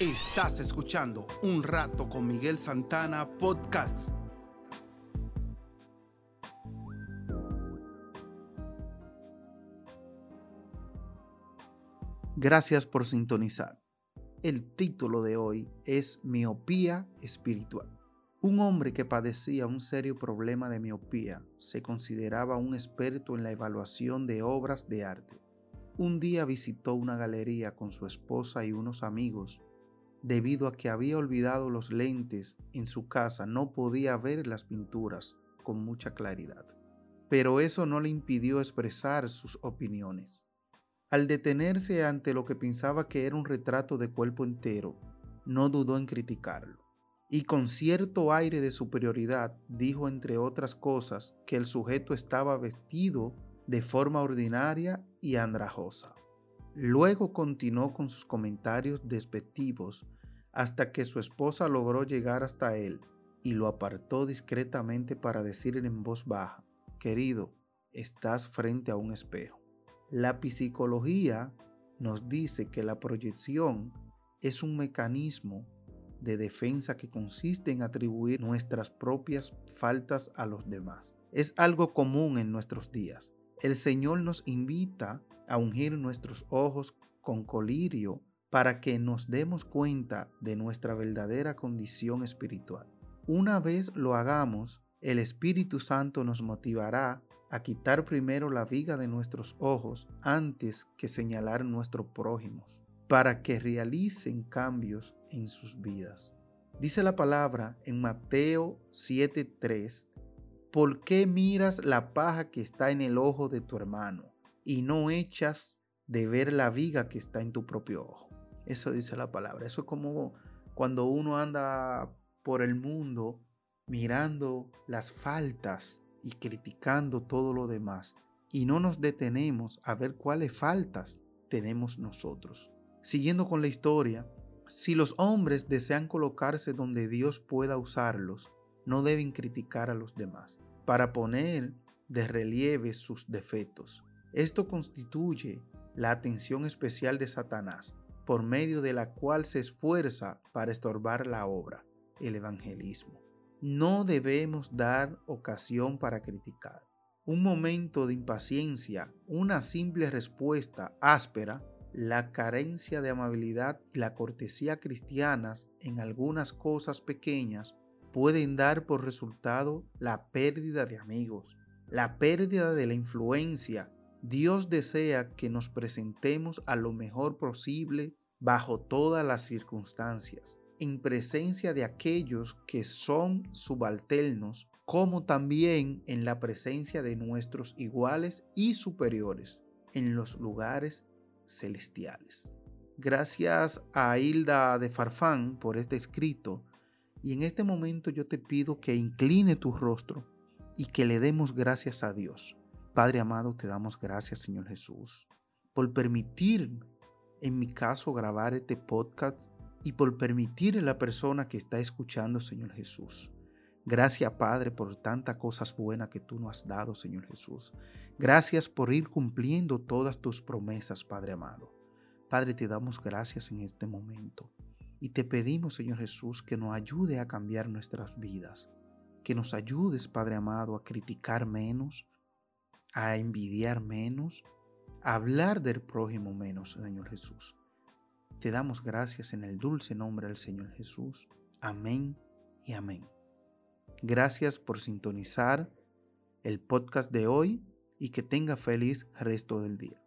Estás escuchando Un Rato con Miguel Santana Podcast. Gracias por sintonizar. El título de hoy es Miopía Espiritual. Un hombre que padecía un serio problema de miopía se consideraba un experto en la evaluación de obras de arte. Un día visitó una galería con su esposa y unos amigos Debido a que había olvidado los lentes en su casa, no podía ver las pinturas con mucha claridad. Pero eso no le impidió expresar sus opiniones. Al detenerse ante lo que pensaba que era un retrato de cuerpo entero, no dudó en criticarlo. Y con cierto aire de superioridad dijo entre otras cosas que el sujeto estaba vestido de forma ordinaria y andrajosa. Luego continuó con sus comentarios despectivos hasta que su esposa logró llegar hasta él y lo apartó discretamente para decirle en voz baja, querido, estás frente a un espejo. La psicología nos dice que la proyección es un mecanismo de defensa que consiste en atribuir nuestras propias faltas a los demás. Es algo común en nuestros días. El Señor nos invita a ungir nuestros ojos con colirio para que nos demos cuenta de nuestra verdadera condición espiritual. Una vez lo hagamos, el Espíritu Santo nos motivará a quitar primero la viga de nuestros ojos antes que señalar nuestros prójimos, para que realicen cambios en sus vidas. Dice la palabra en Mateo 7:3, ¿por qué miras la paja que está en el ojo de tu hermano y no echas de ver la viga que está en tu propio ojo? Eso dice la palabra. Eso es como cuando uno anda por el mundo mirando las faltas y criticando todo lo demás y no nos detenemos a ver cuáles faltas tenemos nosotros. Siguiendo con la historia, si los hombres desean colocarse donde Dios pueda usarlos, no deben criticar a los demás para poner de relieve sus defectos. Esto constituye la atención especial de Satanás, por medio de la cual se esfuerza para estorbar la obra, el evangelismo. No debemos dar ocasión para criticar. Un momento de impaciencia, una simple respuesta áspera, la carencia de amabilidad y la cortesía cristianas en algunas cosas pequeñas pueden dar por resultado la pérdida de amigos, la pérdida de la influencia. Dios desea que nos presentemos a lo mejor posible bajo todas las circunstancias, en presencia de aquellos que son subalternos, como también en la presencia de nuestros iguales y superiores en los lugares celestiales. Gracias a Hilda de Farfán por este escrito y en este momento yo te pido que incline tu rostro y que le demos gracias a Dios. Padre amado, te damos gracias Señor Jesús por permitir en mi caso, grabar este podcast y por permitir a la persona que está escuchando, Señor Jesús. Gracias, Padre, por tantas cosas buenas que tú nos has dado, Señor Jesús. Gracias por ir cumpliendo todas tus promesas, Padre amado. Padre, te damos gracias en este momento. Y te pedimos, Señor Jesús, que nos ayude a cambiar nuestras vidas. Que nos ayudes, Padre amado, a criticar menos, a envidiar menos, hablar del prójimo menos, Señor Jesús. Te damos gracias en el dulce nombre del Señor Jesús. Amén y amén. Gracias por sintonizar el podcast de hoy y que tenga feliz resto del día.